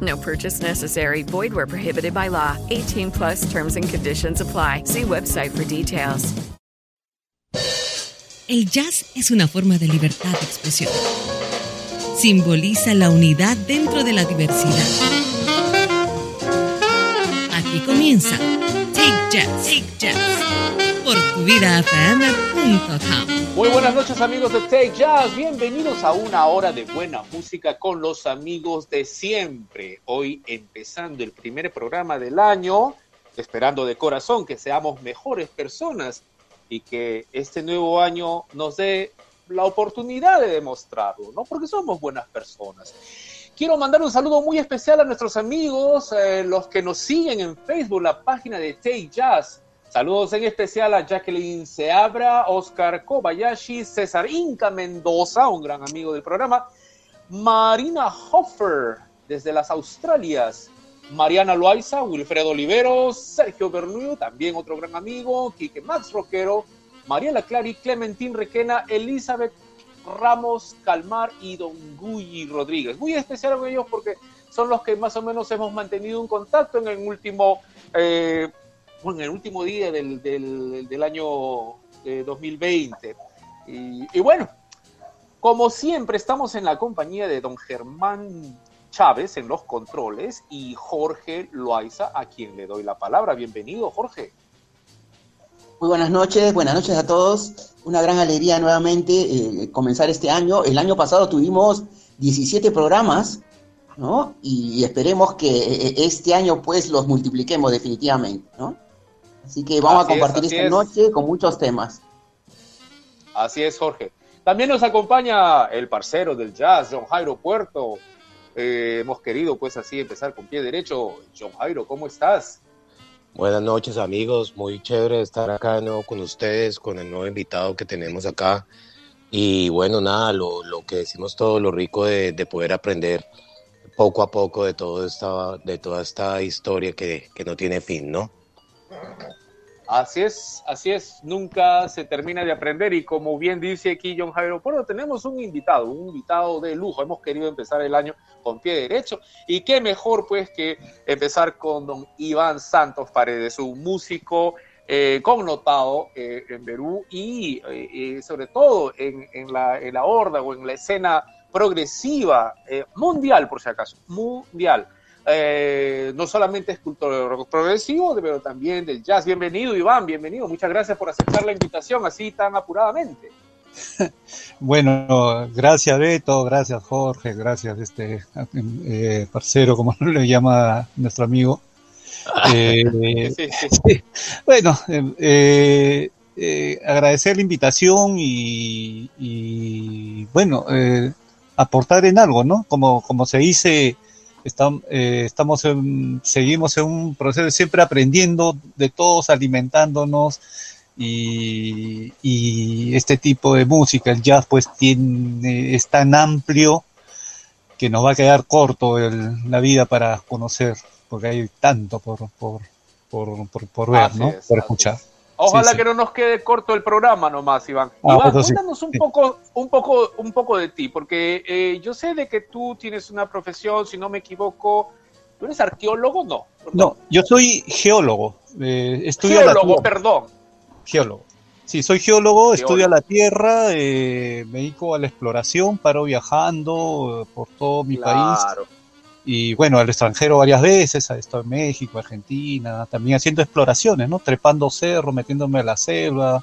No purchase necessary. Void where prohibited by law. 18 plus terms and conditions apply. See website for details. El jazz es una forma de libertad de expresión. Simboliza la unidad dentro de la diversidad. Aquí comienza Take Jazz, Take Jazz por tuvidafm.com. Muy buenas noches amigos de Take Jazz, bienvenidos a una hora de buena música con los amigos de siempre. Hoy empezando el primer programa del año, esperando de corazón que seamos mejores personas y que este nuevo año nos dé la oportunidad de demostrarlo, ¿no? Porque somos buenas personas. Quiero mandar un saludo muy especial a nuestros amigos, eh, los que nos siguen en Facebook, la página de Take Jazz. Saludos en especial a Jacqueline Seabra, Oscar Kobayashi, César Inca Mendoza, un gran amigo del programa, Marina Hoffer, desde las Australias, Mariana Loaiza, Wilfredo Oliveros, Sergio Bernuyo, también otro gran amigo, Quique Max Roquero, Mariela Clary, Clementín Requena, Elizabeth Ramos Calmar y Don Guy Rodríguez. Muy especial con ellos porque son los que más o menos hemos mantenido un contacto en el último, eh, en el último día del, del, año de 2020. Y, y bueno, como siempre estamos en la compañía de don Germán Chávez en los controles y Jorge Loaiza, a quien le doy la palabra. Bienvenido, Jorge. Muy buenas noches, buenas noches a todos. Una gran alegría nuevamente eh, comenzar este año. El año pasado tuvimos 17 programas, ¿no? Y esperemos que eh, este año pues los multipliquemos definitivamente, ¿no? Así que vamos Así a compartir es, esta es. noche con muchos temas. Así es, Jorge. También nos acompaña el parcero del jazz, John Jairo Puerto. Eh, hemos querido pues así empezar con pie derecho. John Jairo, ¿cómo estás? Buenas noches amigos, muy chévere estar acá de nuevo con ustedes, con el nuevo invitado que tenemos acá. Y bueno, nada, lo, lo que decimos todo, lo rico de, de poder aprender poco a poco de, todo esta, de toda esta historia que, que no tiene fin, ¿no? Así es, así es, nunca se termina de aprender y como bien dice aquí John Jairo Puerto, tenemos un invitado, un invitado de lujo, hemos querido empezar el año con pie derecho. Y qué mejor pues que empezar con don Iván Santos Paredes, un músico eh, connotado eh, en Perú y eh, eh, sobre todo en, la, en la horda o en la escena progresiva mundial por si acaso, mundial. Eh, no solamente es culto progresivo, pero también del jazz. Bienvenido, Iván, bienvenido. Muchas gracias por aceptar la invitación así tan apuradamente. Bueno, gracias Beto, gracias Jorge, gracias este eh, parcero, como le llama nuestro amigo. Eh, Sí, sí. bueno, eh, agradecer la invitación y, y, bueno, aportar en algo, ¿no? Como, como se dice, eh, estamos en- seguimos en un proceso siempre aprendiendo de todos, alimentándonos y, y este tipo de música, el jazz, pues tiene, es tan amplio que nos va a quedar corto el- la vida para conocer, porque hay tanto por, por, por, por, por ver, ¿no? es, por escuchar. es. Ojalá que no nos quede corto el programa nomás, Iván. Ah, Iván, cuéntanos un poco, un poco, un poco de ti, porque eh, yo sé de que tú tienes una profesión, si no me equivoco, ¿tú eres arqueólogo? No. No, yo soy geólogo. Eh, geólogo, perdón. Geólogo. Sí, soy geólogo, estudio la tierra, eh, me dedico a la exploración, paro viajando por todo mi país. Y bueno, al extranjero varias veces, he estado en México, Argentina, también haciendo exploraciones, ¿no? Trepando cerro, metiéndome a la selva,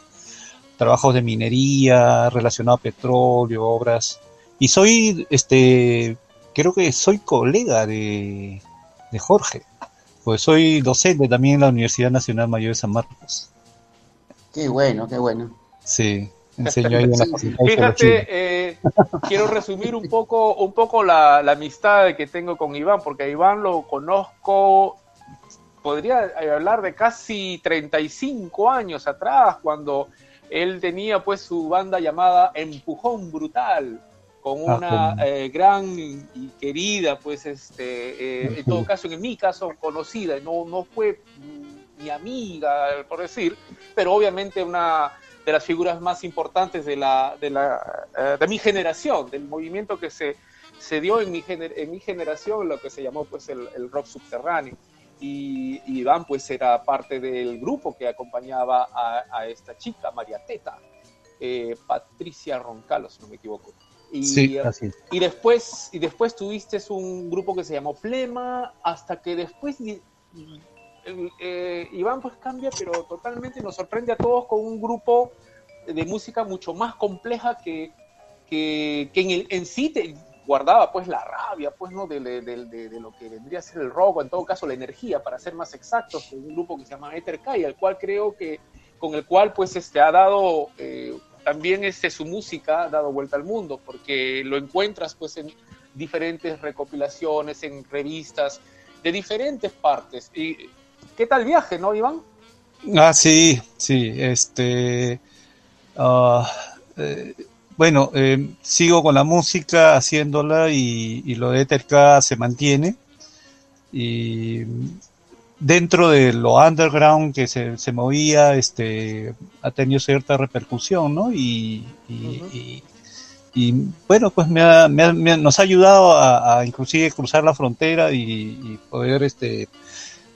trabajos de minería relacionado a petróleo, obras. Y soy, este, creo que soy colega de, de Jorge, pues soy docente también en la Universidad Nacional Mayor de San Marcos. Qué bueno, qué bueno. Sí, enseñó ahí en la Fíjate, eh, quiero resumir un poco, un poco la, amistad que tengo con Iván, porque a Iván lo conozco, podría hablar de casi 35 años atrás, cuando él tenía pues su banda llamada Empujón Brutal, con ah, una eh, gran y querida, pues este, eh, en todo caso, en mi caso, conocida, no, no fue mi amiga, por decir, pero obviamente una de las figuras más importantes de, la, de, la, eh, de mi generación, del movimiento que se, se dio en mi, en mi generación, lo que se llamó pues el, rock subterráneo. Y, Iván pues era parte del grupo que acompañaba a, esta chica, María Teta, eh, Patricia Roncalo, si no me equivoco. Y, sí, así. y después y después tuviste un grupo que se llamó Flema, hasta que después eh, Iván pues cambia, pero totalmente nos sorprende a todos con un grupo de música mucho más compleja que, que, en, el, en sí te guardaba pues la rabia, pues, ¿no? De, lo que vendría a ser el robo, en todo caso la energía, para ser más exactos, un grupo que se llama Ether Kai, al cual creo que, con el cual pues este, ha dado eh, también este, su música, ha dado vuelta al mundo, porque lo encuentras pues en diferentes recopilaciones, en revistas de diferentes partes. Y ¿Qué tal viaje, no, Iván? Ah, sí, sí, este... Ah, eh, bueno, eh, sigo con la música haciéndola y, lo de Etherca se mantiene. Y dentro de lo underground que se, movía, este, ha tenido cierta repercusión, ¿no? Y, bueno, pues me nos ha ayudado a, inclusive cruzar la frontera y, y poder este,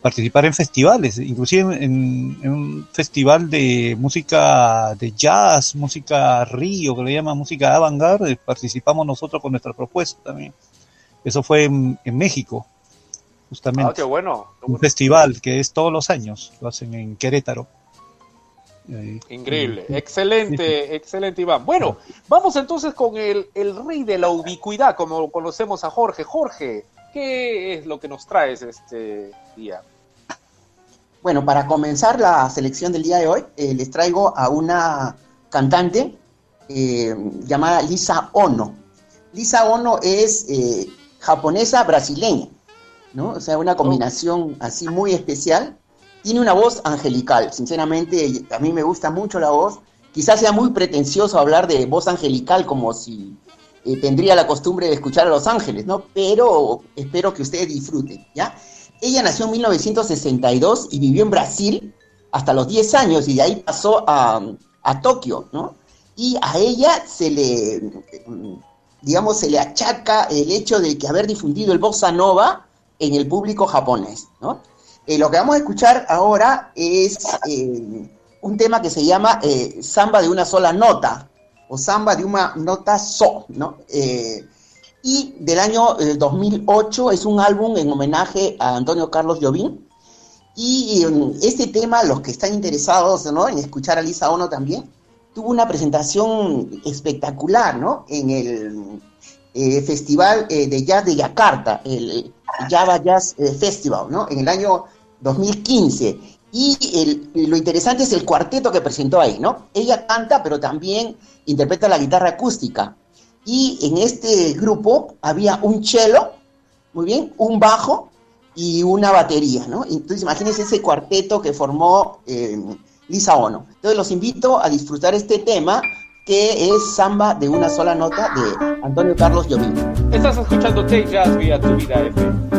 participar en festivales, inclusive en, un festival de música de jazz, música río, que le llama música avant-garde, participamos nosotros con nuestra propuesta también. Eso fue en, México, justamente. Ah, qué bueno, Un festival que es todos los años, lo hacen en Querétaro. Increíble, excelente, excelente Iván. Bueno, vamos entonces con el, el rey de la ubicuidad, como conocemos a Jorge. Jorge, ¿Qué es lo que nos traes este día? Bueno, para comenzar la selección del día de hoy, eh, les traigo a una cantante eh, llamada Lisa Ono. Lisa Ono es eh, japonesa brasileña, ¿no? O sea, una combinación así muy especial. Tiene una voz angelical, sinceramente, a mí me gusta mucho la voz. Quizás sea muy pretencioso hablar de voz angelical como si eh, tendría la costumbre de escuchar a Los Ángeles, ¿no? Pero espero que ustedes disfruten, ¿ya? Ella nació en 1962 y vivió en Brasil hasta los 10 años y de ahí pasó a, Tokio, ¿no? Y a ella se le, digamos, se le achaca el hecho de que haber difundido el bossa nova en el público japonés, ¿no? Eh, lo que vamos a escuchar ahora es eh, un tema que se llama Samba de una sola nota, o samba de una nota so, ¿no? Eh, y del año 2008 es un álbum en homenaje a Antonio Carlos Jobim. Y este tema, los que están interesados ¿no? en escuchar a Lisa Ono también, tuvo una presentación espectacular ¿no? en el eh, Festival eh, de Jazz de Yakarta, el Java Jazz Festival, ¿no? en el año 2015. Y lo interesante es el cuarteto que presentó ahí, ¿no? Ella canta, pero también interpreta la guitarra acústica. Y en este grupo había un cello, muy bien, un bajo y una batería, ¿no? Entonces imagínense ese cuarteto que formó eh, Lisa Ono. Entonces los invito a disfrutar este tema que es Samba de una sola nota de Antonio Carlos Jobim. Estás escuchando Take Jazz vía tu vida FM.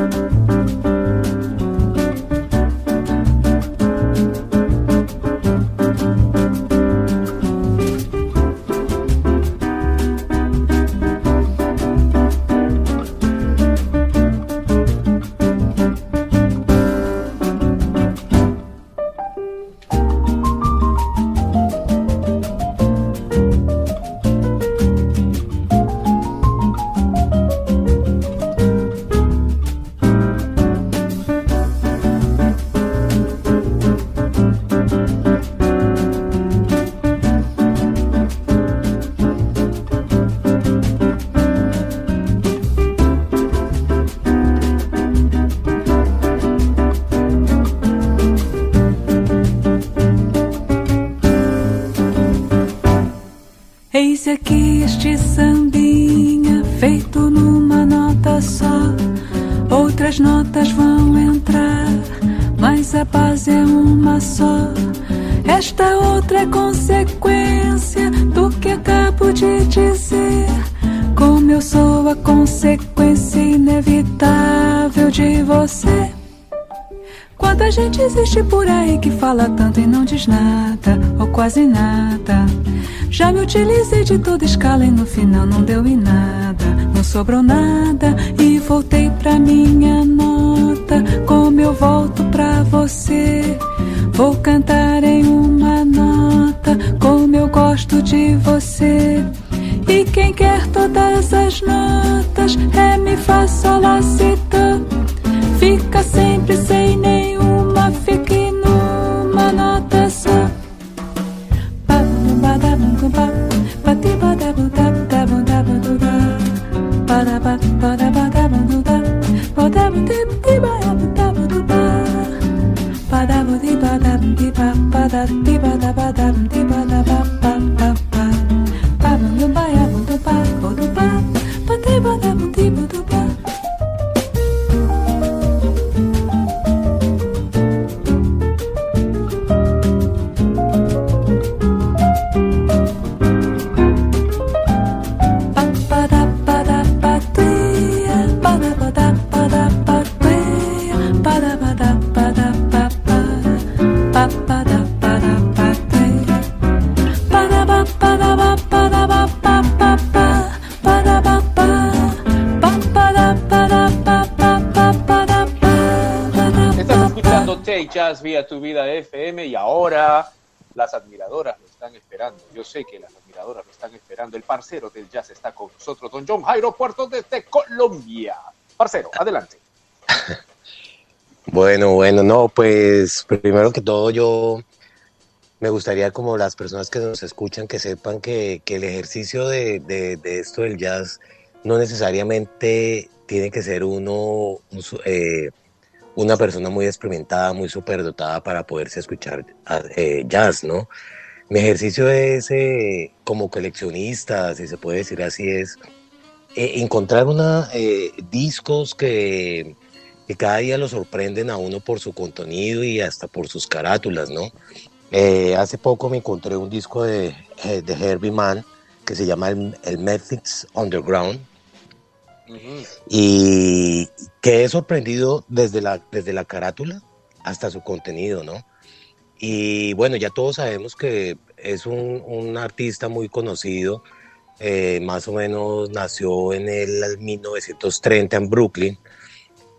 Que fala tanto e não diz nada, ou quase nada. Já me utilizei de toda escala e no final não deu em nada, não sobrou nada e voltei pra minha nota. Como eu volto pra você, vou cantar em uma nota. Como eu gosto de você. E quem quer todas as notas, é vía tu vida FM y ahora las admiradoras lo están esperando. Yo sé que las admiradoras lo están esperando. El parcero del jazz está con nosotros, don John Jairo Puerto desde Colombia. Parcero, adelante. Bueno, bueno, no, pues primero que todo yo me gustaría como las personas que nos escuchan que sepan que, el ejercicio de, esto del jazz no necesariamente tiene que ser uno eh, una persona muy experimentada, muy superdotada para poderse escuchar eh, jazz, ¿no? Mi ejercicio es, eh, como coleccionista, si se puede decir así, es eh, encontrar una, discos que, que, cada día lo sorprenden a uno por su contenido y hasta por sus carátulas, ¿no? hace poco me encontré un disco de, de Herbie Mann que se llama el, el Underground, y quedé sorprendido desde la, desde la carátula hasta su contenido, ¿no? Y bueno, ya todos sabemos que es un, artista muy conocido, eh, más o menos nació en el 1930 en Brooklyn,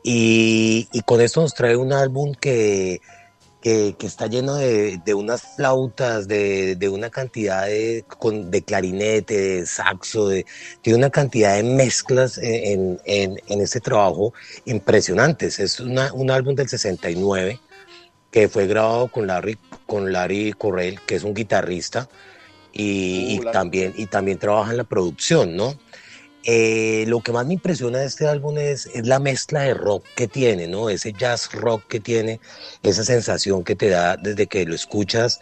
y con esto nos trae un álbum que que, está lleno de, unas flautas, de, una cantidad de, de, clarinete, de saxo, de, tiene una cantidad de mezclas en, en, este trabajo impresionantes. Es un álbum del 69 que fue grabado con Larry, con Larry Correll, que es un guitarrista, y, uh, también, y también trabaja en la producción, ¿no? Eh, lo que más me impresiona de este álbum es, la mezcla de rock que tiene, ¿no? Ese jazz rock que tiene, esa sensación que te da desde que lo escuchas,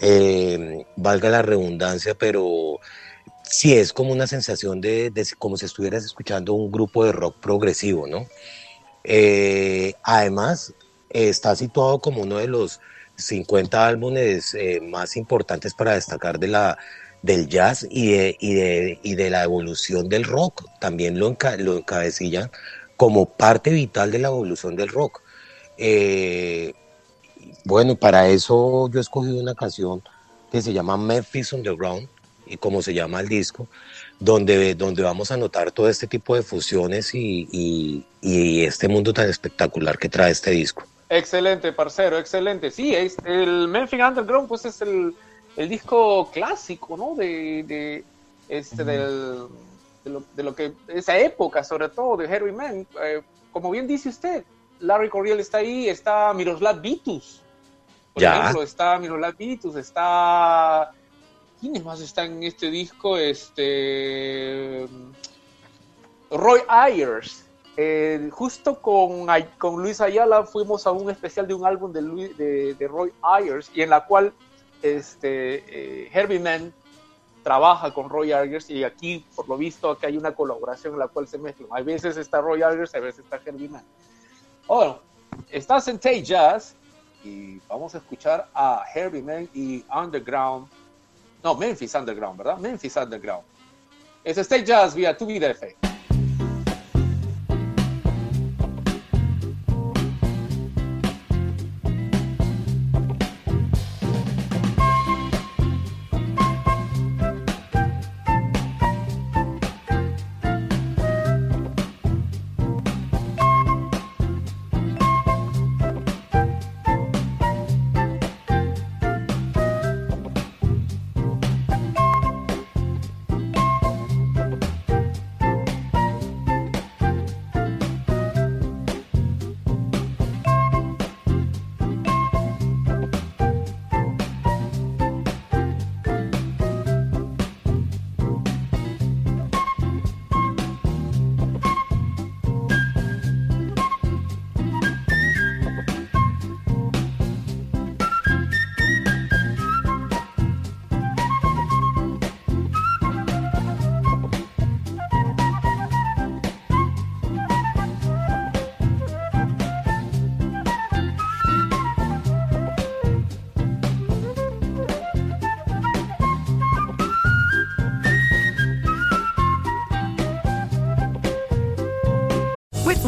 eh, valga la redundancia, pero sí es como una sensación de, como si estuvieras escuchando un grupo de rock progresivo, ¿no? Eh, además, está situado como uno de los 50 álbumes más importantes para destacar de la del jazz y de, y de, y de la evolución del rock. También lo, lo encabecillan como parte vital de la evolución del rock. Eh, bueno, para eso yo he escogido una canción que se llama Memphis Underground, y como se llama el disco, donde, donde vamos a notar todo este tipo de fusiones y, y, y este mundo tan espectacular que trae este disco. Excelente, parcero, excelente. Sí, es el Memphis Underground, pues es el, el disco clásico, ¿no? De, de este, del, de, lo, de, lo, que, esa época, sobre todo, de Harry Mann. Eh, como bien dice usted, Larry Coriel está ahí, está Miroslav Vitus. Por ejemplo, está Miroslav Vitus, está... ¿Quiénes más están en este disco? Este... Roy Ayers. Eh, justo con, con Luis Ayala fuimos a un especial de un álbum de, de, de Roy Ayers y en la cual este, eh, Herbie Man trabaja con Roy Argers y aquí, por lo visto, acá hay una colaboración en la cual se mezclan. A veces está Roy Argers, a veces está Herbie Man. Bueno, estás en Tay Jazz y vamos a escuchar a Herbie Man y Underground. No, Memphis Underground, ¿verdad? Memphis Underground. Es State Jazz vía 2BDF.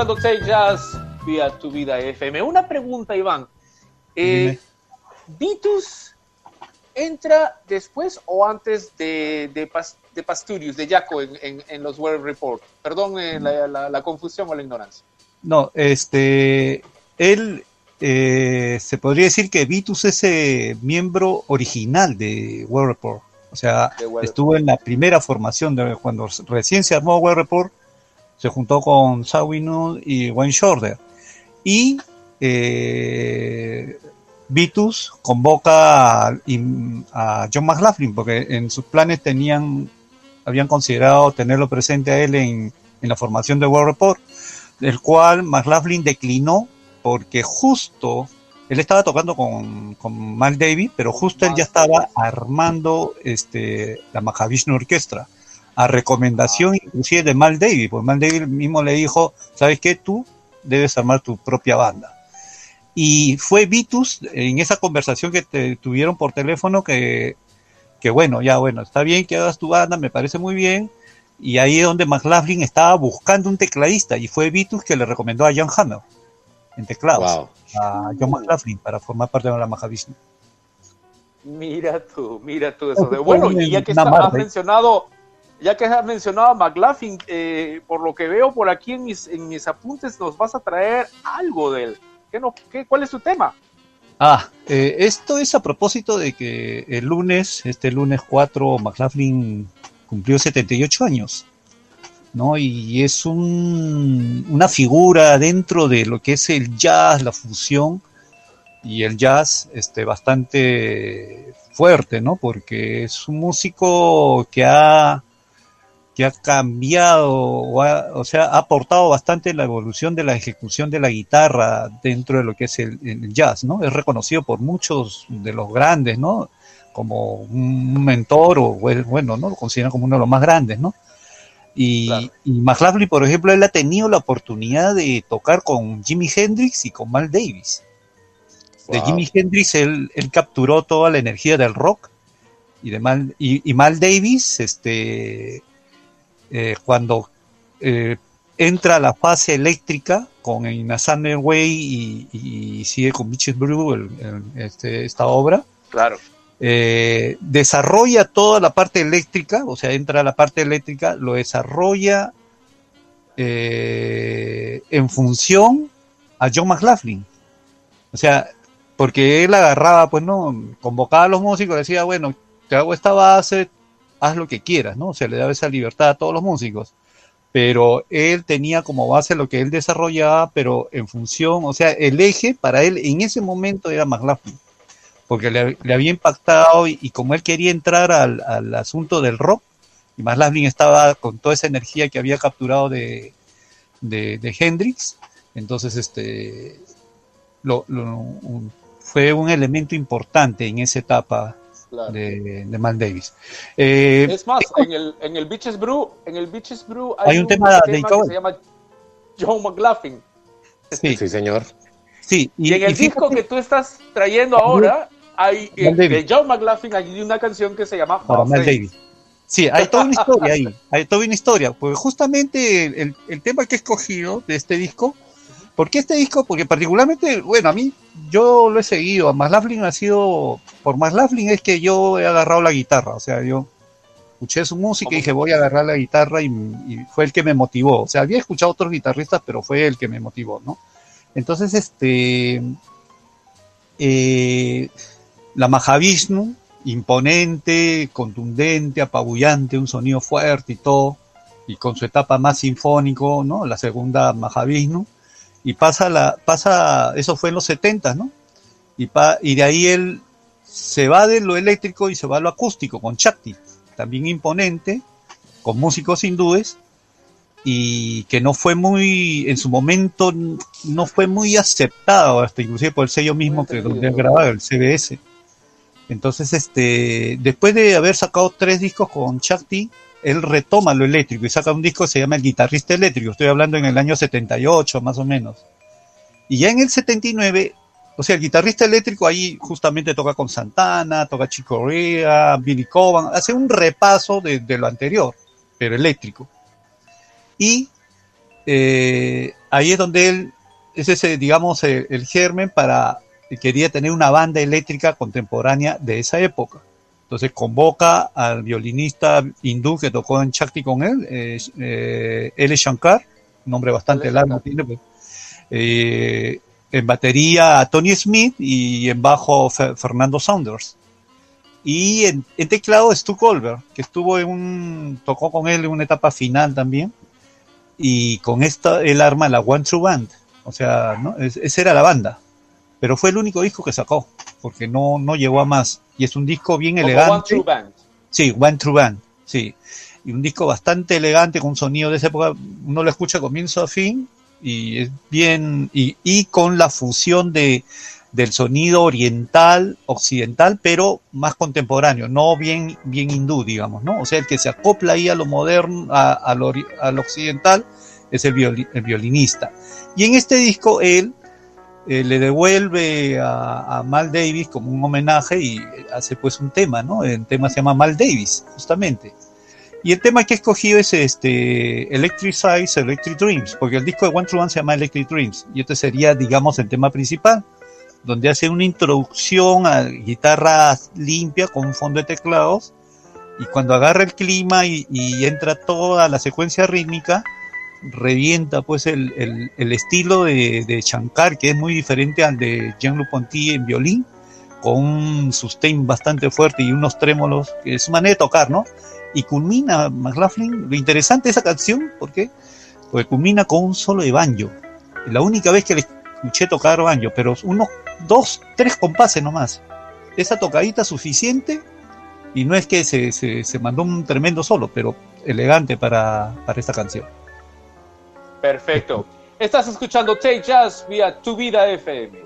Escuchando Jazz vía tu vida FM. Una pregunta, Iván. Eh, ¿Vitus entra después o antes de, de, Pas- de Pasturius, de Jaco en, en- en los World Report? Perdón eh, la, la- la confusión o la ignorancia. No, este, él eh, se podría decir que Vitus es eh, miembro original de World Report. O sea, estuvo en la primera formación de cuando recién se armó World Report, se juntó con Sawinul y Wayne Shorter. Y eh, Vitus convoca a, a John McLaughlin porque en sus planes tenían, habían considerado tenerlo presente a él en, en la formación de World Report el cual McLaughlin declinó porque justo él estaba tocando con, con Mal Davis, pero justo él ya estaba armando este, la Mahavishnu Orquestra, a recomendación inclusive de Mal Davis, pues Mal Davis mismo le dijo, ¿sabes qué? Tú debes armar tu propia banda. Y fue Vitus en esa conversación que te tuvieron por teléfono que, que bueno, ya bueno, está bien que hagas tu banda, me parece muy bien, y ahí es donde McLaughlin estaba buscando un tecladista y fue Vitus que le recomendó a John Hammer en teclados, a John McLaughlin para formar parte de la Mahavishnu. Mira tú, mira tú eso. De, bueno, y ya que está- has ¿eh? mencionado, ya que has mencionado a McLaughlin, eh, por lo que veo por aquí en mis, apuntes, nos vas a traer algo de él. ¿Qué no, qué, ¿Cuál es su tema? Ah, eh, esto es a propósito de que el lunes, este lunes 4, McLaughlin cumplió 78 años, ¿no? Y es un- una figura dentro de lo que es el jazz, la fusión, y el jazz este, bastante fuerte, ¿no? Porque es un músico que ha, que ha cambiado, o, ha- o sea, ha aportado bastante en la evolución de la ejecución de la guitarra dentro de lo que es el, el jazz, ¿no? Es reconocido por muchos de los grandes, ¿no? Como un mentor, o bueno, ¿no? Lo consideran como uno de los más grandes, ¿no? Y, y McLaughlin, por ejemplo, él ha tenido la oportunidad de tocar con Jimi Hendrix y con Mal Davis. De. Jimi Hendrix él, él capturó toda la energía del rock y de Mal, y, y Mal Davis, este, eh, cuando eh, entra a la fase eléctrica con In a Thunder Way y, y sigue con Bitches Brew el- el- este, esta obra, Claro. eh, desarrolla toda la parte eléctrica, o sea, entra a la parte eléctrica, lo desarrolla eh, en función a John McLaughlin. O sea, porque él agarraba, pues no, convocaba a los músicos, decía, bueno, te hago esta base, haz lo que quieras, ¿no? O sea, le daba esa libertad a todos los músicos. Pero él tenía como base lo que él desarrollaba, pero en función, o sea, el eje para él en ese momento era McLaughlin porque le, le había impactado y, como él quería entrar al, asunto del rock, y McLaughlin estaba con toda esa energía que había capturado de, de, Hendrix, entonces este fue un elemento importante en esa etapa Claro. de, de Mal Davis. Eh, Es más, en el, en el Bitches Brew, en el Bitches Brew Hay un tema dedicado que se llama John McLaughlin. sí, Sí, señor. sí, Y, en el fíjate- disco que tú estás trayendo ahora, hay eh, de John McLaughlin hay una canción que se llama Miles. Davis. Sí, hay toda una historia ahí, hay toda una historia, porque justamente el, el tema que he escogido de este disco, ¿por qué este disco? Porque particularmente, bueno, a mí, yo lo he seguido, a McLaughlin ha sido, por McLaughlin es que yo he agarrado la guitarra, o sea, yo escuché su música y dije voy a agarrar la guitarra y, y fue el que me motivó, o sea, había escuchado otros guitarristas, pero fue el que me motivó, ¿no? Entonces, este, eh, la Mahavishnu, imponente, contundente, apabullante, un sonido fuerte y todo, y con su etapa más sinfónico, ¿no? La segunda Mahavishnu, y pasa la, pasa, eso fue en los 70, ¿no? Y, pa- y de ahí él se va de lo eléctrico y se va a lo acústico con Chakti, también imponente, con músicos hindúes, y que no fue muy, en su momento, no fue muy aceptado, hasta inclusive por el sello mismo que donde él grababa, el CBS. Entonces, este, después de haber sacado tres discos con Chakti, él retoma lo eléctrico y saca un disco que se llama El Guitarrista Eléctrico. Estoy hablando en el año 78, más o menos. Y ya en el 79, o sea, el guitarrista eléctrico ahí justamente toca con Santana, toca Chico Corea, Billy Coban, hace un repaso de, lo anterior, pero eléctrico. Y eh, ahí es donde él, es ese, digamos, el, el germen para, quería tener una banda eléctrica contemporánea de esa época. Entonces convoca al violinista hindú que tocó en Chakti con él, eh, eh, L. Shankar, nombre bastante largo tiene, pues. Eh, en batería a Tony Smith y en bajo Fe- Fernando Saunders. Y en, en teclado Stu Colbert, que estuvo en un, tocó con él en una etapa final también. Y con esta él arma la One True Band. O sea, ¿no? Es- esa era la banda. Pero fue el único disco que sacó, porque no, no llegó a más. Y es un disco bien Como elegante. One True Band. Sí, One True Band, sí. Y un disco bastante elegante con un sonido de esa época, uno lo escucha comienzo a fin y es bien, y, y con la fusión de, del sonido oriental, occidental, pero más contemporáneo, no bien, bien hindú, digamos, ¿no? O sea, el que se acopla ahí a lo moderno, a, a lo, ori- a lo occidental, es el, el violinista. Y en este disco él eh, le devuelve a, Mal Davis como un homenaje y hace pues un tema, ¿no? El tema se llama Mal Davis, justamente. Y el tema que he escogido es este Electric Size, Electric Dreams, porque el disco de One True One se llama Electric Dreams, y este sería, digamos, el tema principal, donde hace una introducción a guitarra limpia con un fondo de teclados, y cuando agarra el clima y entra toda la secuencia rítmica, revienta pues el, el- el estilo de, de Shankar, que es muy diferente al de Jean-Luc Ponty en violín, con un sustain bastante fuerte y unos trémolos, que es su manera de tocar, ¿no? Y culmina McLaughlin, lo interesante de esa canción, ¿por qué? Porque culmina con un solo de banjo. La única vez que le escuché tocar banjo, pero unos dos, tres compases nomás. Esa tocadita suficiente y no es que se, se, se mandó un tremendo solo, pero elegante para, para esta canción. Perfecto. Estás escuchando Take Jazz vía Tu Vida FM.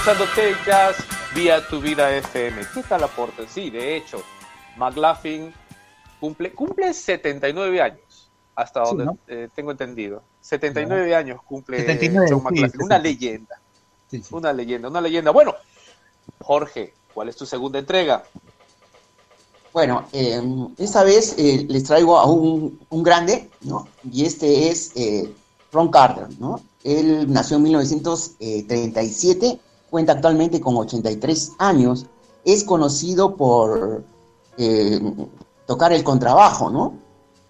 Escuchando Tech Jazz vía tu vida FM. ¿Qué tal aporte? Sí, de hecho, McLaughlin cumple, cumple 79 años, hasta Sí, donde ¿no? eh, tengo entendido. 79 años cumple 79, John sí, McLaughlin. Una 60. leyenda. Una leyenda, una leyenda. Bueno, Jorge, ¿cuál es tu segunda entrega? Bueno, eh, esta vez eh, les traigo a un, un grande, ¿no? Y este es eh, Ron Carter, ¿no? Él nació en 1937, cuenta actualmente con 83 años, es conocido por eh, tocar el contrabajo, ¿no?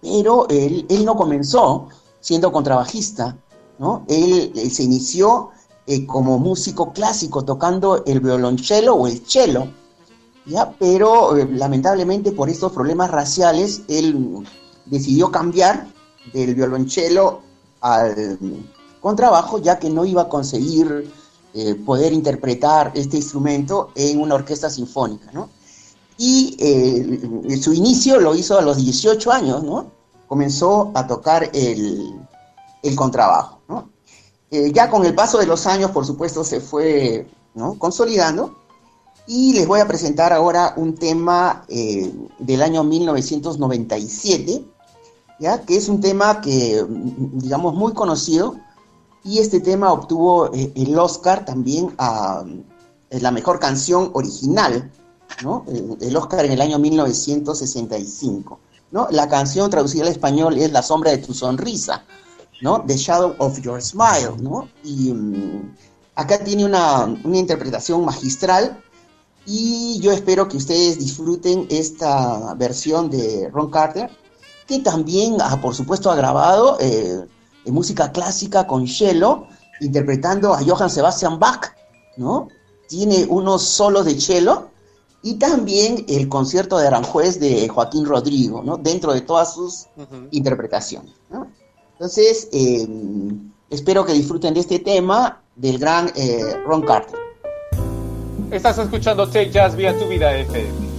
Pero él, él no comenzó siendo contrabajista, ¿no? Él, se inició eh, como músico clásico tocando el violonchelo o el cello, ¿ya? Pero eh, lamentablemente por estos problemas raciales, él decidió cambiar del violonchelo al contrabajo, ya que no iba a conseguir eh, poder interpretar este instrumento en una orquesta sinfónica, ¿no? Y eh, su inicio lo hizo a los 18 años, ¿no? Comenzó a tocar el, contrabajo, ¿no? Eh, ya con el paso de los años, por supuesto, se fue consolidando. Y les voy a presentar ahora un tema del año 1997, ¿ya? que es un tema que, digamos, muy conocido. Y este tema obtuvo eh, el Oscar también a eh, la mejor canción original, ¿no? El, Oscar en el año 1965. ¿no? La canción traducida al español es La sombra de tu sonrisa, ¿no? The Shadow of Your Smile, ¿no? Y mm, acá tiene una, una interpretación magistral y yo espero que ustedes disfruten esta versión de Ron Carter, que también, por supuesto, ha grabado eh, en música clásica con cello, interpretando a Johann Sebastian Bach, ¿no? Tiene unos solos de cello y también el concierto de Aranjuez de Joaquín Rodrigo, ¿no? Dentro de todas sus interpretaciones, ¿no? Entonces, eh, espero que disfruten de este tema del gran eh, Ron Carter. Estás escuchando Take Jazz vía tu vida FM.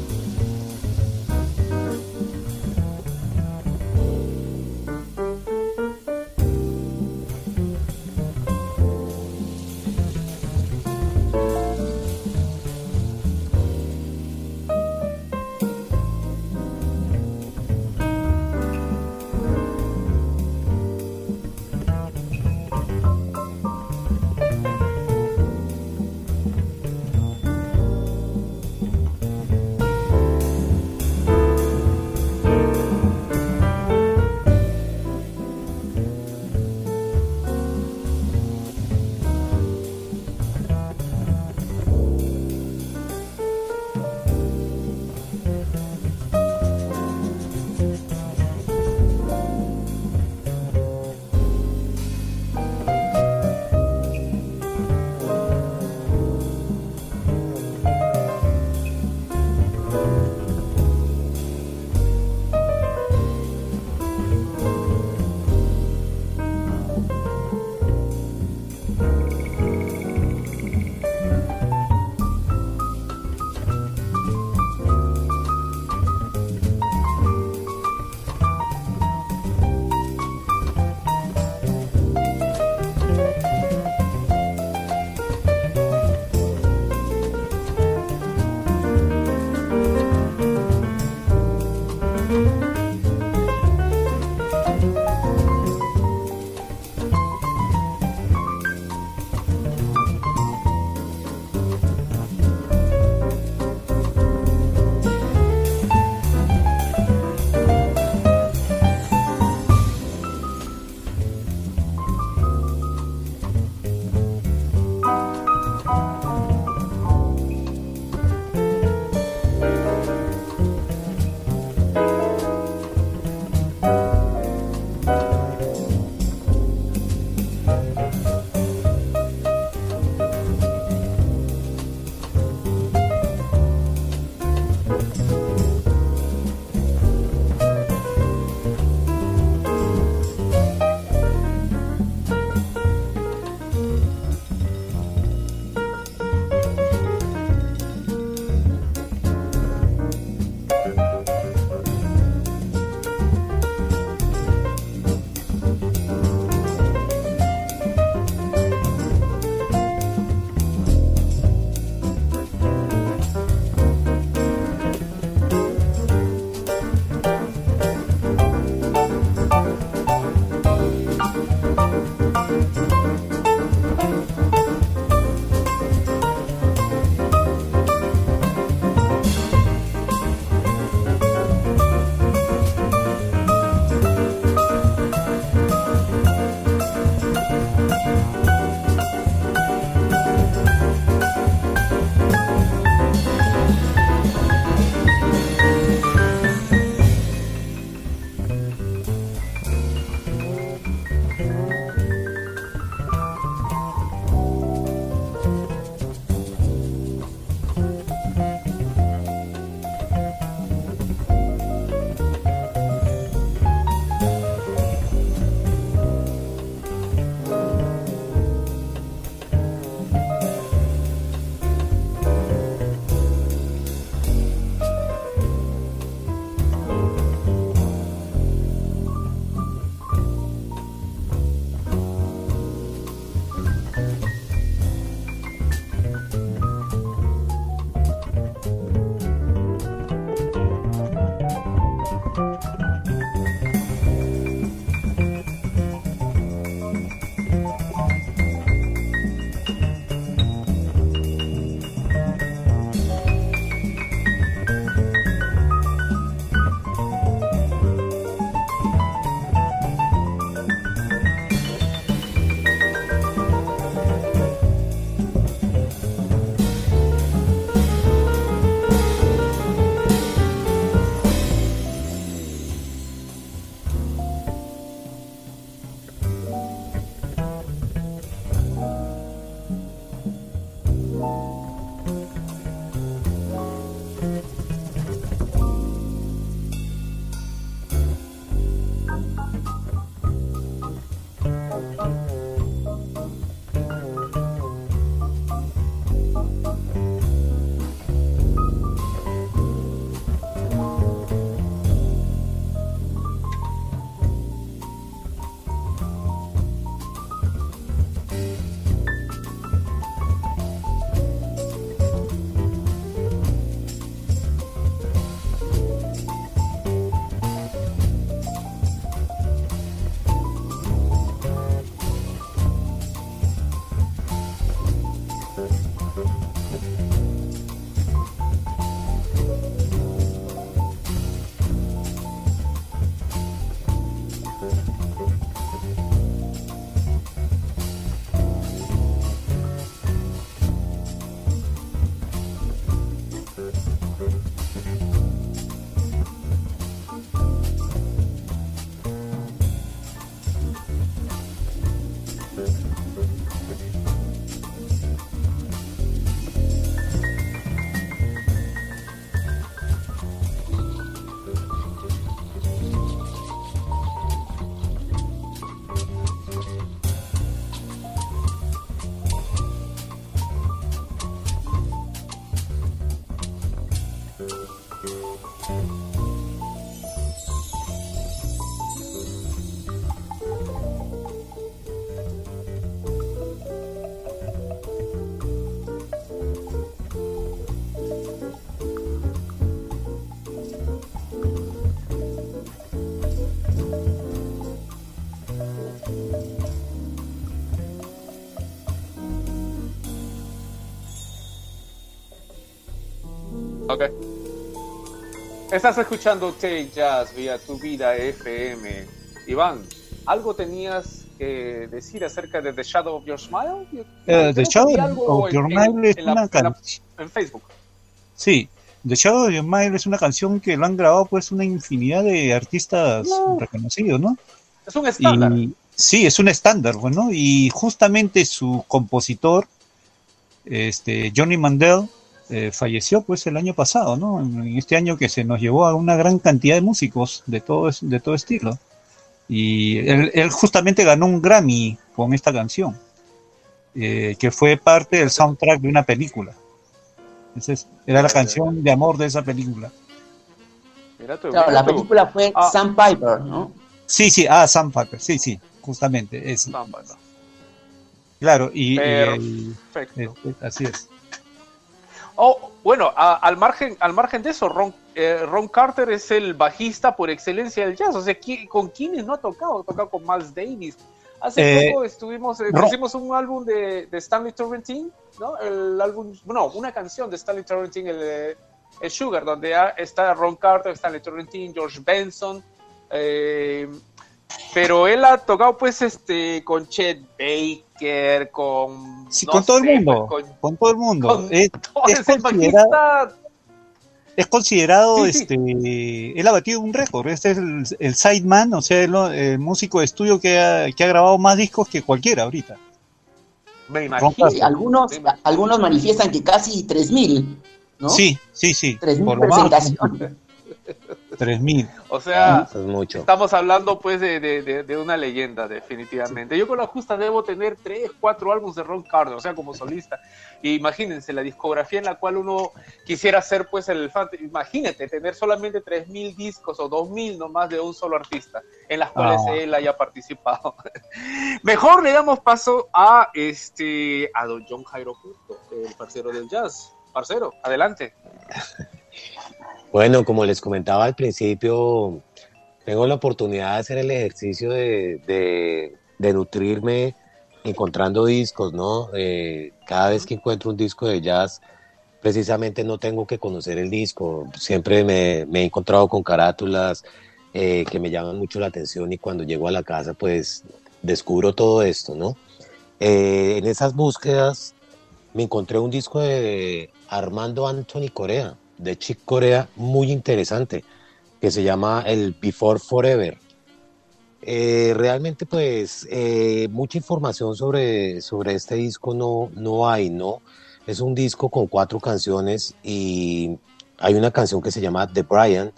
Ok. Estás escuchando Take Jazz vía tu vida FM. Iván, ¿algo tenías que decir acerca de The Shadow of Your Smile? Eh, The Shadow of Your Smile es en una canción. en Facebook. Sí, The Shadow of Your Smile es una canción que lo han grabado pues una infinidad de artistas reconocidos, ¿no? Es un estándar. Y, sí, es un estándar, bueno, y justamente su compositor, este, Johnny Mandel, eh, falleció pues el año pasado, ¿no? En, en este año que se nos llevó a una gran cantidad de músicos de todo, es- de todo estilo. Y él, él justamente ganó un Grammy con esta canción, eh, que fue parte del soundtrack de una película. Esa es- era la canción de amor de esa película. Tú, Claro, la tú. película fue Ah. Sam Piper, ¿no? Sí, sí, ah, Sam Piper, sí, sí, justamente, es. Sam Piper. Claro, y, Perfecto. eh, así es. Oh, bueno, a- al margen, al margen de eso, Ron, eh, Ron Carter es el bajista por excelencia del jazz. O sea, ¿qui- ¿con quiénes no ha tocado? Ha tocado con Miles Davis. Hace Eh, poco estuvimos, eh, un álbum de, de Stanley Torrentine, ¿no? El álbum, no, una canción de Stanley Torrentine, el, eh, el Sugar, donde está Ron Carter, Stanley Torrentine, George Benson. pero él ha tocado, pues, este, con Chet Baker, con. Sí, no con todo el sé, mundo, con- con todo el mundo. con es, todo es ese considerado, es considerado, Sí, sí. este, él ha batido un récord. Este es el, el sideman, o sea, el, el músico de estudio que ha, que ha grabado más discos que cualquiera ahorita. Me imagino. Sí, algunos, algunos manifiestan que casi 3.000, ¿no? Sí, sí, sí. 3.000 por lo bajo. presentaciones. 3000. O sea, es mucho. estamos hablando pues de, de- de- de una leyenda, definitivamente. Yo con la justa debo tener tres, cuatro álbumes de Ron Carter, o sea, como solista. Y imagínense la discografía en la cual uno quisiera ser pues el fan. Imagínate tener solamente 3.000 discos o 2.000 nomás de un solo artista, en las cuales Ah. él haya participado. Mejor le damos paso a este a don John Jairo Justo, el parcero del jazz. Parcero, adelante. Bueno, como les comentaba al principio, tengo la oportunidad de hacer el ejercicio de, nutrirme encontrando discos, ¿no? Eh, cada vez que encuentro un disco de jazz, precisamente no tengo que conocer el disco. Siempre me, me he encontrado con carátulas eh, que me llaman mucho la atención y cuando llego a la casa, pues descubro todo esto, ¿no? Eh, en esas búsquedas me encontré un disco de Armando Anthony Corea, de Chick Corea, muy interesante, que se llama el Before Forever. Eh, realmente, pues, eh, mucha información sobre, sobre este disco no, no hay, ¿no? Es un disco con cuatro canciones y hay una canción que se llama The Brian,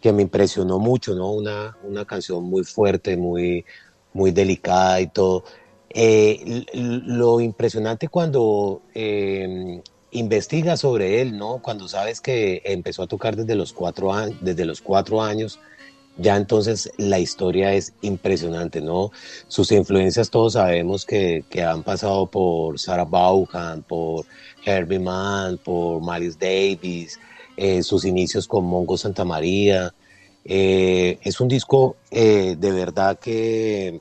que me impresionó mucho, ¿no? Una, una canción muy fuerte, muy, muy delicada y todo. Eh, lo impresionante cuando eh, investigas sobre él, ¿no? Cuando sabes que empezó a tocar desde los cuatro, años, desde los cuatro años, ya entonces la historia es impresionante, ¿no? Sus influencias todos sabemos que, que han pasado por Sarah Vaughan, por Herbie Mann, por Miles Davis, eh, sus inicios con Mongo Santa María. Eh, es un disco eh, de verdad que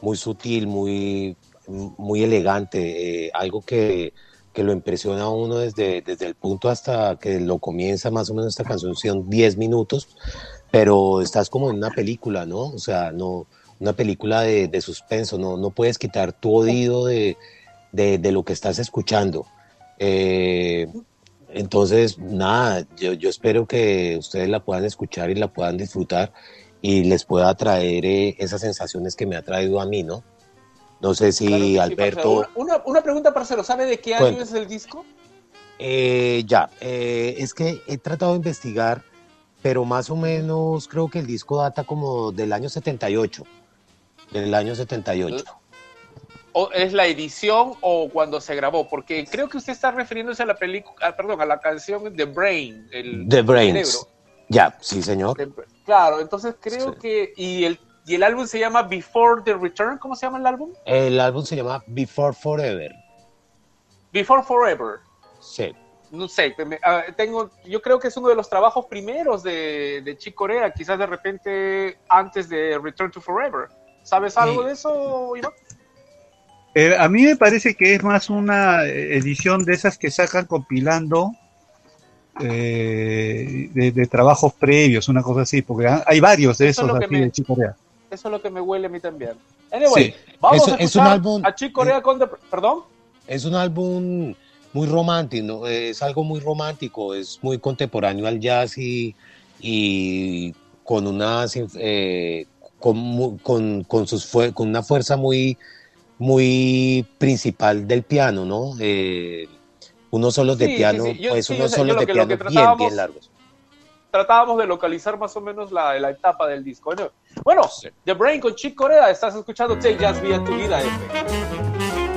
muy sutil, muy, muy elegante, algo que, que lo impresiona a uno desde, desde el punto hasta que lo comienza, más o menos esta canción son 10 minutos, pero estás como en una película, ¿no? O sea, no, una película de, de suspenso, no, no puedes quitar tu oído de, de, lo que estás escuchando. Eh, entonces, nada, yo, yo espero que ustedes la puedan escuchar y la puedan disfrutar y les pueda traer eh, esas sensaciones que me ha traído a mí, ¿no? No sé si Claro que sí, Alberto... Una, una- pregunta, parcero, ¿sabe de qué año es el disco? Eh, ya, eh, es que he tratado de investigar, pero más o menos creo que el disco data como del año 78, del año 78. ¿O es la edición o cuando se grabó? Porque creo que usted está refiriéndose a la película, perdón, a la canción The Brain, el The cerebro. Ya, sí, señor. Claro, entonces creo que y el y el álbum se llama Before the Return, ¿cómo se llama el álbum? El álbum se llama Before Forever. Before Forever. Sí. No sé, ah, tengo, yo creo que es uno de los trabajos primeros de, de Chick Corea, quizás de repente antes de Return to Forever. ¿Sabes algo de eso, Iván? Eh, a mí me parece que es más una edición de esas que sacan compilando eh, de, de trabajos previos, una cosa así, porque hay varios de Eso es esos que así me- de Chick Corea. Eso es lo que me huele a mí también. Anyway, Sí. vamos Es- a es un álbum- a Chick Corea con... The- ¿Perdón? Es un álbum muy romántico, ¿no? es algo muy romántico, es muy contemporáneo al jazz y, y con unas eh, con, con, con sus con una fuerza muy muy principal del piano, ¿no? Eh, unos solos de Sí, piano, sí. Yo- pues sí, yo unos solos de que- piano bien, bien largos. tratábamos de localizar más o menos la, la etapa del disco. Bueno, bueno, The Brain con Chick Corea, estás escuchando Take Jazz Vía Tu Vida F.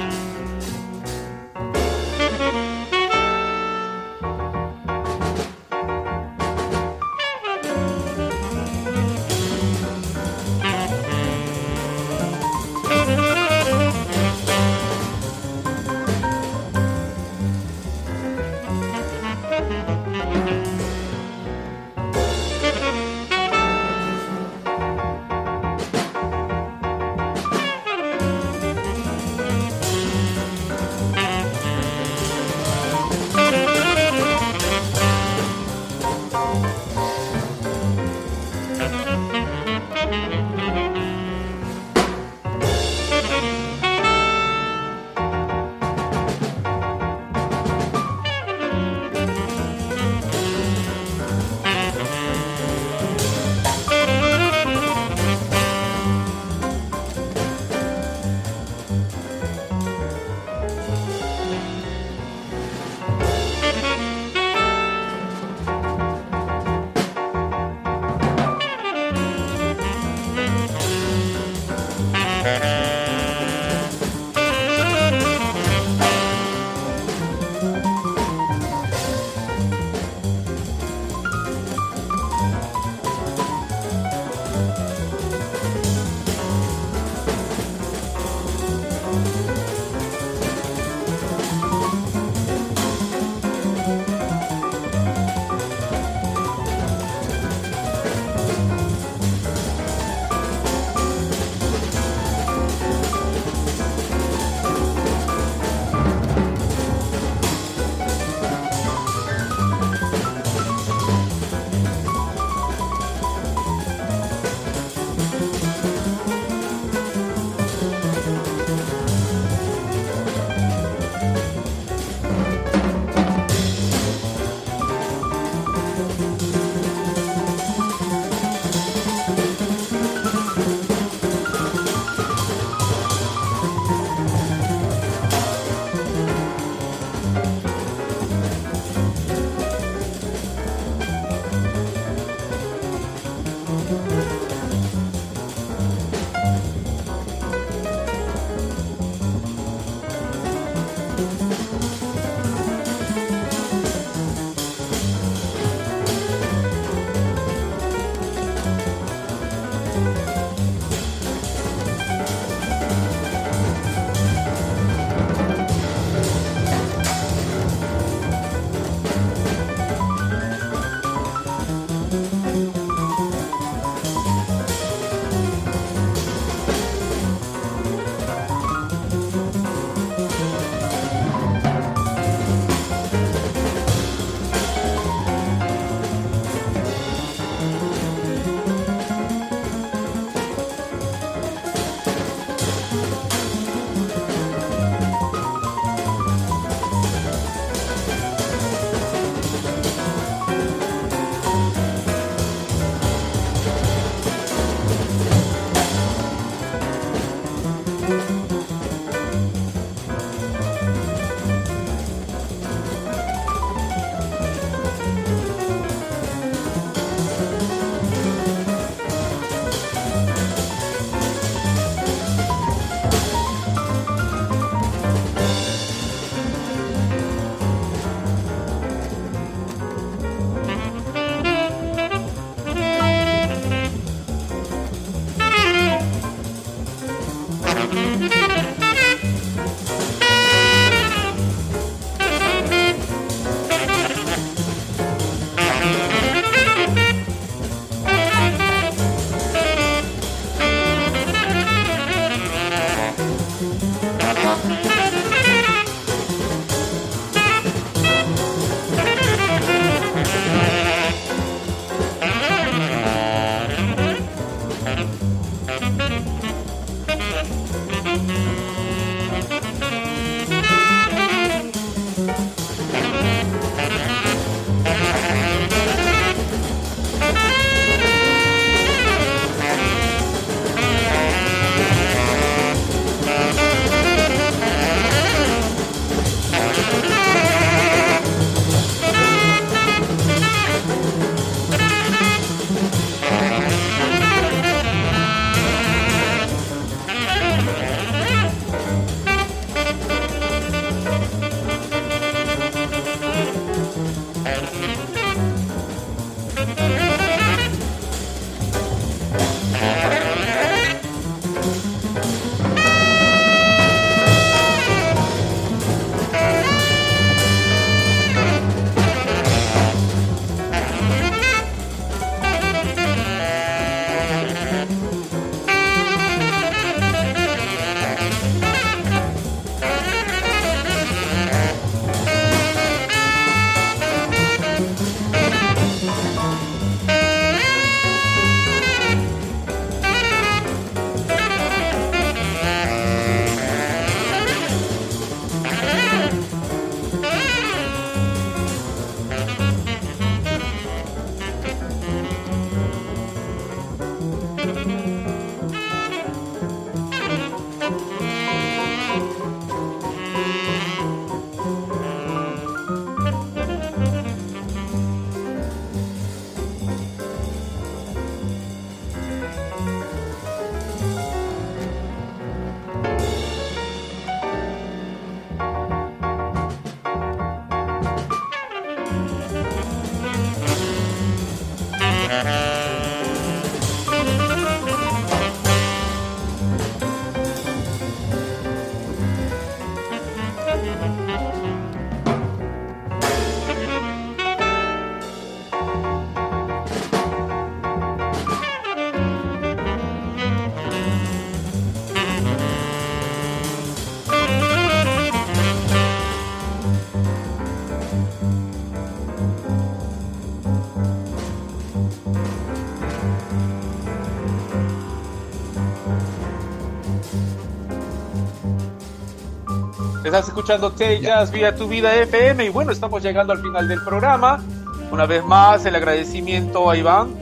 Estás escuchando T-Jazz vía tu vida FM y bueno, estamos llegando al final del programa. Una vez más, el agradecimiento a Iván,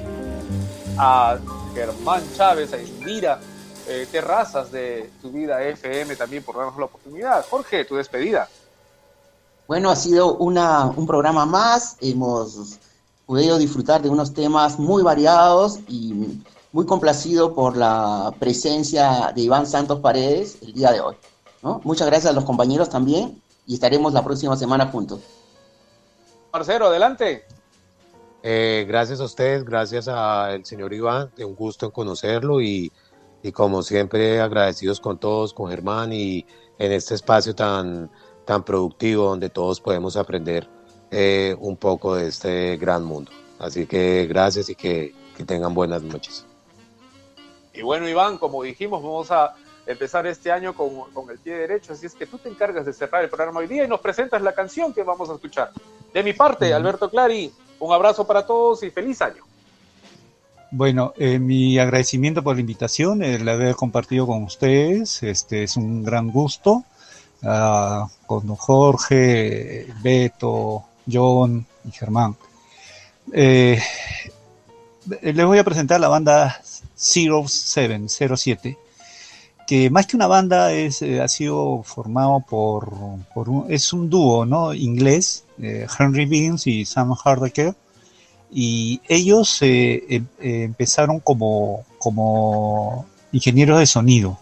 a Germán Chávez, a Indira eh, Terrazas de tu vida FM también por darnos la oportunidad. Jorge, tu despedida. Bueno, ha sido una, un programa más. Hemos podido disfrutar de unos temas muy variados y muy complacido por la presencia de Iván Santos Paredes el día de hoy. ¿No? Muchas gracias a los compañeros también y estaremos la próxima semana juntos. Marcelo, adelante. Eh, gracias a ustedes, gracias al señor Iván, de un gusto en conocerlo y, y, como siempre agradecidos con todos, con Germán y en este espacio tan, tan productivo donde todos podemos aprender eh, un poco de este gran mundo. Así que gracias y que, que tengan buenas noches. Y bueno, Iván, como dijimos, vamos a empezar este año con, con, el pie derecho, así es que tú te encargas de cerrar el programa hoy día y nos presentas la canción que vamos a escuchar. De mi parte, Alberto Clari, un abrazo para todos y feliz año. Bueno, eh, mi agradecimiento por la invitación, el haber compartido con ustedes, este es un gran gusto, uh, con Jorge, Beto, John y Germán. Eh, les voy a presentar la banda 07, 07 que más que una banda es, eh, ha sido formado por, por un, es un dúo ¿no? inglés, eh, Henry Beans y Sam Hardaker, y ellos eh, em, eh, empezaron como, como ingenieros de sonido.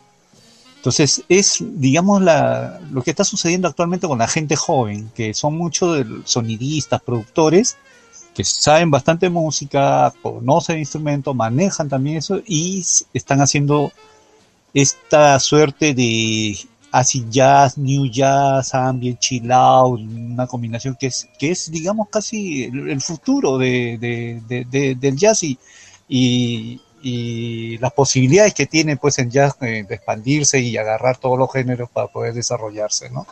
Entonces es, digamos, la, lo que está sucediendo actualmente con la gente joven, que son muchos sonidistas, productores, que saben bastante música, conocen instrumentos, manejan también eso y están haciendo esta suerte de acid jazz, new jazz, ambient, chill out, una combinación que es, que es digamos, casi el, futuro de, de, de, del jazz y, y, y, las posibilidades que tiene pues en jazz de, de, expandirse y agarrar todos los géneros para poder desarrollarse, ¿no?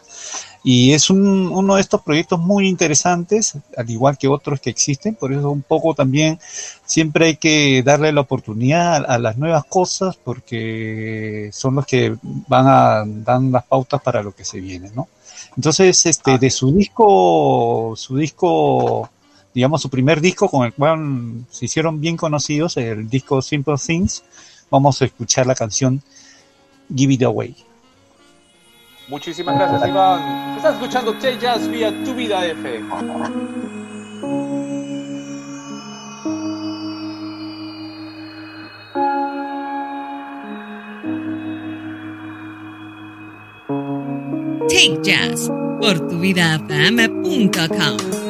Y es un, uno de estos proyectos muy interesantes, al igual que otros que existen, por eso un poco también siempre hay que darle la oportunidad a, a las nuevas cosas porque son los que van a dar las pautas para lo que se viene, ¿no? Entonces, este, de su disco, su disco, digamos, su primer disco con el cual se hicieron bien conocidos, el disco Simple Things, vamos a escuchar la canción Give It Away. Muchísimas gracias, Iván. Estás escuchando T-Jazz vía Tu Vida F. Take Jazz por tuvidafm.com.